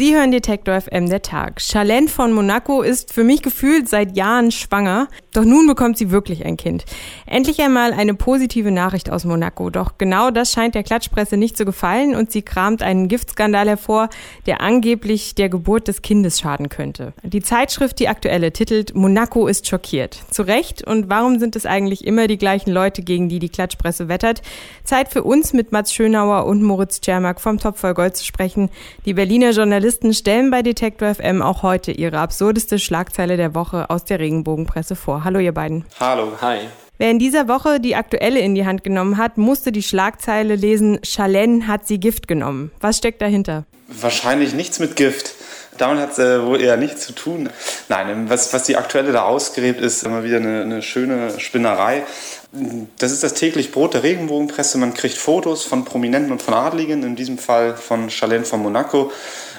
Sie hören Detektor FM der Tag. Charlene von Monaco ist für mich gefühlt seit Jahren schwanger. Doch nun bekommt sie wirklich ein Kind. Endlich einmal eine positive Nachricht aus Monaco. Doch genau das scheint der Klatschpresse nicht zu gefallen und sie kramt einen Giftskandal hervor, der angeblich der Geburt des Kindes schaden könnte. Die Zeitschrift Die Aktuelle titelt Monaco ist schockiert. Zu Recht. Und warum sind es eigentlich immer die gleichen Leute, gegen die die Klatschpresse wettert? Zeit für uns mit Mats Schönauer und Moritz Czermak vom Topf voll Gold zu sprechen. Die Berliner Journalisten Journalisten stellen bei Detektor FM auch heute ihre absurdeste Schlagzeile der Woche aus der Regenbogenpresse vor. Hallo ihr beiden. Hallo, hi. Wer in dieser Woche die aktuelle in die Hand genommen hat, musste die Schlagzeile lesen, Charlene hat sie Gift genommen. Was steckt dahinter? Wahrscheinlich nichts mit Gift. Damit hat es äh, wohl eher nichts zu tun. Nein, was, was die aktuelle da ausgräbt, ist immer wieder eine, eine schöne Spinnerei. Das ist das täglich Brot der Regenbogenpresse. Man kriegt Fotos von Prominenten und von Adligen, in diesem Fall von Charlene von Monaco.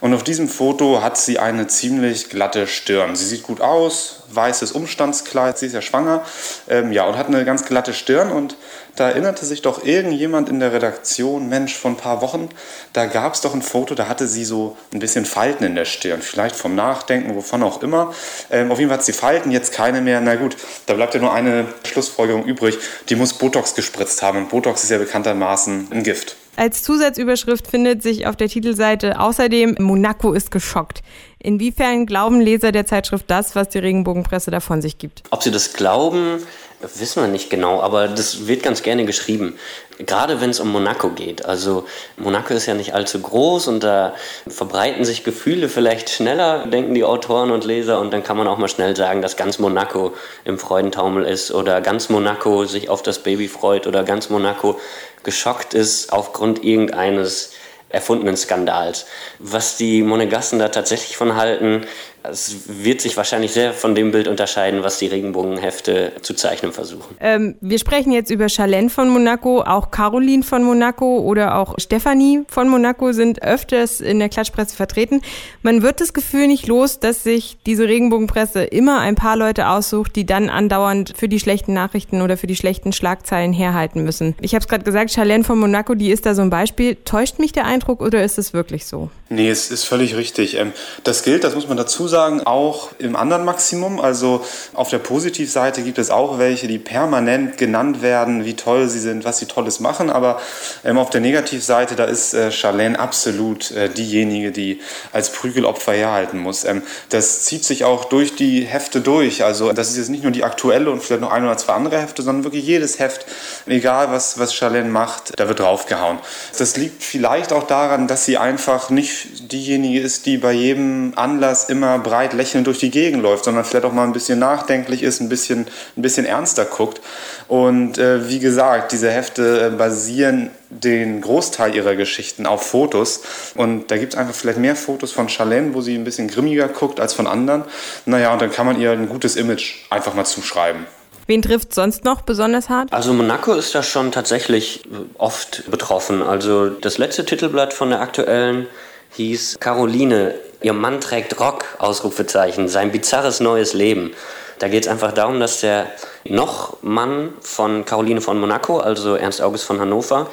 Und auf diesem Foto hat sie eine ziemlich glatte Stirn. Sie sieht gut aus, weißes Umstandskleid, sie ist ja schwanger, ähm, ja, und hat eine ganz glatte Stirn. Und da erinnerte sich doch irgendjemand in der Redaktion, Mensch, vor ein paar Wochen, da gab es doch ein Foto, da hatte sie so ein bisschen Falten in der Stirn. Vielleicht vom Nachdenken, wovon auch immer. Ähm, auf jeden Fall hat sie Falten, jetzt keine mehr. Na gut, da bleibt ja nur eine Schlussfolgerung übrig. Die muss Botox gespritzt haben. Und Botox ist ja bekanntermaßen ein Gift. Als Zusatzüberschrift findet sich auf der Titelseite außerdem Monaco ist geschockt. Inwiefern glauben Leser der Zeitschrift das, was die Regenbogenpresse davon sich gibt? Ob sie das glauben, wissen wir nicht genau, aber das wird ganz gerne geschrieben. Gerade wenn es um Monaco geht. Also Monaco ist ja nicht allzu groß und da verbreiten sich Gefühle vielleicht schneller, denken die Autoren und Leser. Und dann kann man auch mal schnell sagen, dass ganz Monaco im Freudentaumel ist oder ganz Monaco sich auf das Baby freut oder ganz Monaco geschockt ist aufgrund irgendeines erfundenen Skandals. Was die Monegassen da tatsächlich von halten, es wird sich wahrscheinlich sehr von dem Bild unterscheiden, was die Regenbogenhefte zu zeichnen versuchen. Ähm, wir sprechen jetzt über Charlene von Monaco, auch Caroline von Monaco oder auch Stephanie von Monaco sind öfters in der Klatschpresse vertreten. Man wird das Gefühl nicht los, dass sich diese Regenbogenpresse immer ein paar Leute aussucht, die dann andauernd für die schlechten Nachrichten oder für die schlechten Schlagzeilen herhalten müssen. Ich habe es gerade gesagt, Charlene von Monaco, die ist da so ein Beispiel. Täuscht mich der Eindruck oder ist es wirklich so? Nee, es ist völlig richtig. Ähm, das gilt, das muss man dazu sagen, auch im anderen Maximum. Also auf der Positivseite gibt es auch welche, die permanent genannt werden, wie toll sie sind, was sie Tolles machen. Aber ähm, auf der Negativseite, da ist äh, Charlene absolut äh, diejenige, die als Prügelopfer herhalten muss. Ähm, das zieht sich auch durch die Hefte durch. Also das ist jetzt nicht nur die aktuelle und vielleicht noch ein oder zwei andere Hefte, sondern wirklich jedes Heft, egal was, was Charlene macht, da wird draufgehauen. Das liegt vielleicht auch daran, dass sie einfach nicht diejenige ist, die bei jedem Anlass immer breit lächelnd durch die Gegend läuft, sondern vielleicht auch mal ein bisschen nachdenklich ist, ein bisschen, ein bisschen ernster guckt. Und äh, wie gesagt, diese Hefte äh, basieren den Großteil ihrer Geschichten auf Fotos. Und da gibt es einfach vielleicht mehr Fotos von Charlene, wo sie ein bisschen grimmiger guckt als von anderen. Naja, und dann kann man ihr ein gutes Image einfach mal zuschreiben. Wen trifft sonst noch besonders hart? Also Monaco ist da schon tatsächlich oft betroffen. Also das letzte Titelblatt von der aktuellen hieß Caroline, ihr Mann trägt Rock, Ausrufezeichen, sein bizarres neues Leben. Da geht es einfach darum, dass der noch Mann von Caroline von Monaco, also Ernst August von Hannover,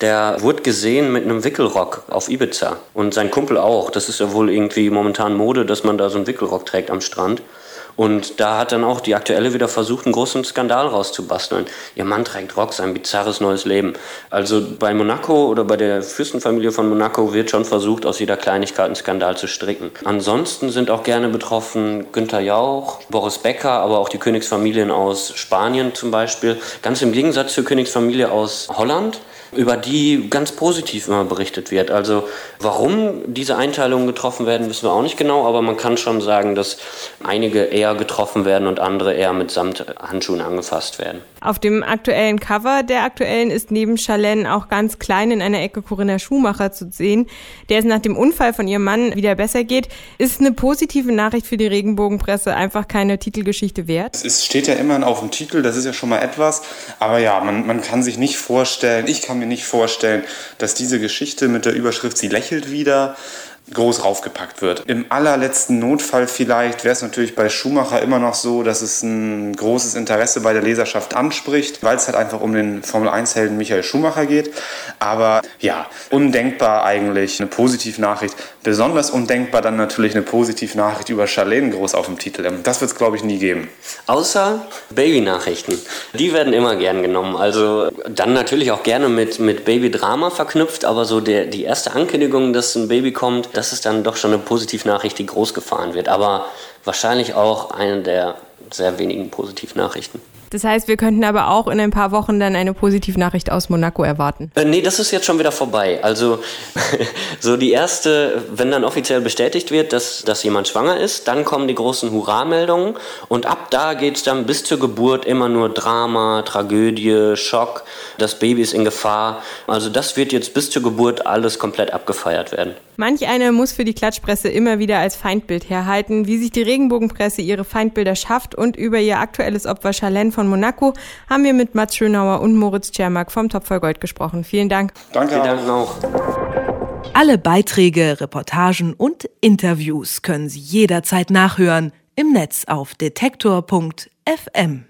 der wurde gesehen mit einem Wickelrock auf Ibiza. Und sein Kumpel auch. Das ist ja wohl irgendwie momentan Mode, dass man da so einen Wickelrock trägt am Strand. Und da hat dann auch die Aktuelle wieder versucht, einen großen Skandal rauszubasteln. Ihr Mann trägt Rock, sein bizarres neues Leben. Also bei Monaco oder bei der Fürstenfamilie von Monaco wird schon versucht, aus jeder Kleinigkeit einen Skandal zu stricken. Ansonsten sind auch gerne betroffen Günther Jauch, Boris Becker, aber auch die Königsfamilien aus Spanien zum Beispiel. Ganz im Gegensatz zur Königsfamilie aus Holland über die ganz positiv immer berichtet wird. Also warum diese Einteilungen getroffen werden, wissen wir auch nicht genau, aber man kann schon sagen, dass einige eher getroffen werden und andere eher mit Samthandschuhen angefasst werden. Auf dem aktuellen Cover der aktuellen ist neben Charlene auch ganz klein in einer Ecke Corinna Schumacher zu sehen, der es nach dem Unfall von ihrem Mann wieder besser geht. Ist eine positive Nachricht für die Regenbogenpresse einfach keine Titelgeschichte wert? Es steht ja immer auf dem Titel, das ist ja schon mal etwas. Aber ja, man, man kann sich nicht vorstellen, ich kann mir nicht vorstellen, dass diese Geschichte mit der Überschrift Sie lächelt wieder groß raufgepackt wird. Im allerletzten Notfall vielleicht wäre es natürlich bei Schumacher immer noch so, dass es ein großes Interesse bei der Leserschaft anspricht, weil es halt einfach um den Formel-1-Helden Michael Schumacher geht. Aber ja, undenkbar eigentlich eine Positivnachricht. Besonders undenkbar dann natürlich eine Positivnachricht über Charlene groß auf dem Titel. Das wird es, glaube ich, nie geben. Außer Baby-Nachrichten. Die werden immer gern genommen. Also dann natürlich auch gerne mit, mit Baby-Drama verknüpft, aber so der, die erste Ankündigung, dass ein Baby kommt, das ist dann doch schon eine Positivnachricht, die groß gefahren wird. Aber wahrscheinlich auch eine der sehr wenigen Positivnachrichten. Das heißt, wir könnten aber auch in ein paar Wochen dann eine Positivnachricht aus Monaco erwarten. Äh, nee, das ist jetzt schon wieder vorbei. Also so die erste, wenn dann offiziell bestätigt wird, dass, dass jemand schwanger ist, dann kommen die großen Hurra-Meldungen und ab da geht es dann bis zur Geburt immer nur Drama, Tragödie, Schock, das Baby ist in Gefahr. Also das wird jetzt bis zur Geburt alles komplett abgefeiert werden. Manch einer muss für die Klatschpresse immer wieder als Feindbild herhalten, wie sich die Regenbogenpresse ihre Feindbilder schafft und über ihr aktuelles Opfer Charlene von Monaco haben wir mit Mats Schönauer und Moritz Czermak vom Topf voll Gold gesprochen. Vielen Dank. Danke. Vielen Dank auch. Alle Beiträge, Reportagen und Interviews können Sie jederzeit nachhören im Netz auf detektor.fm.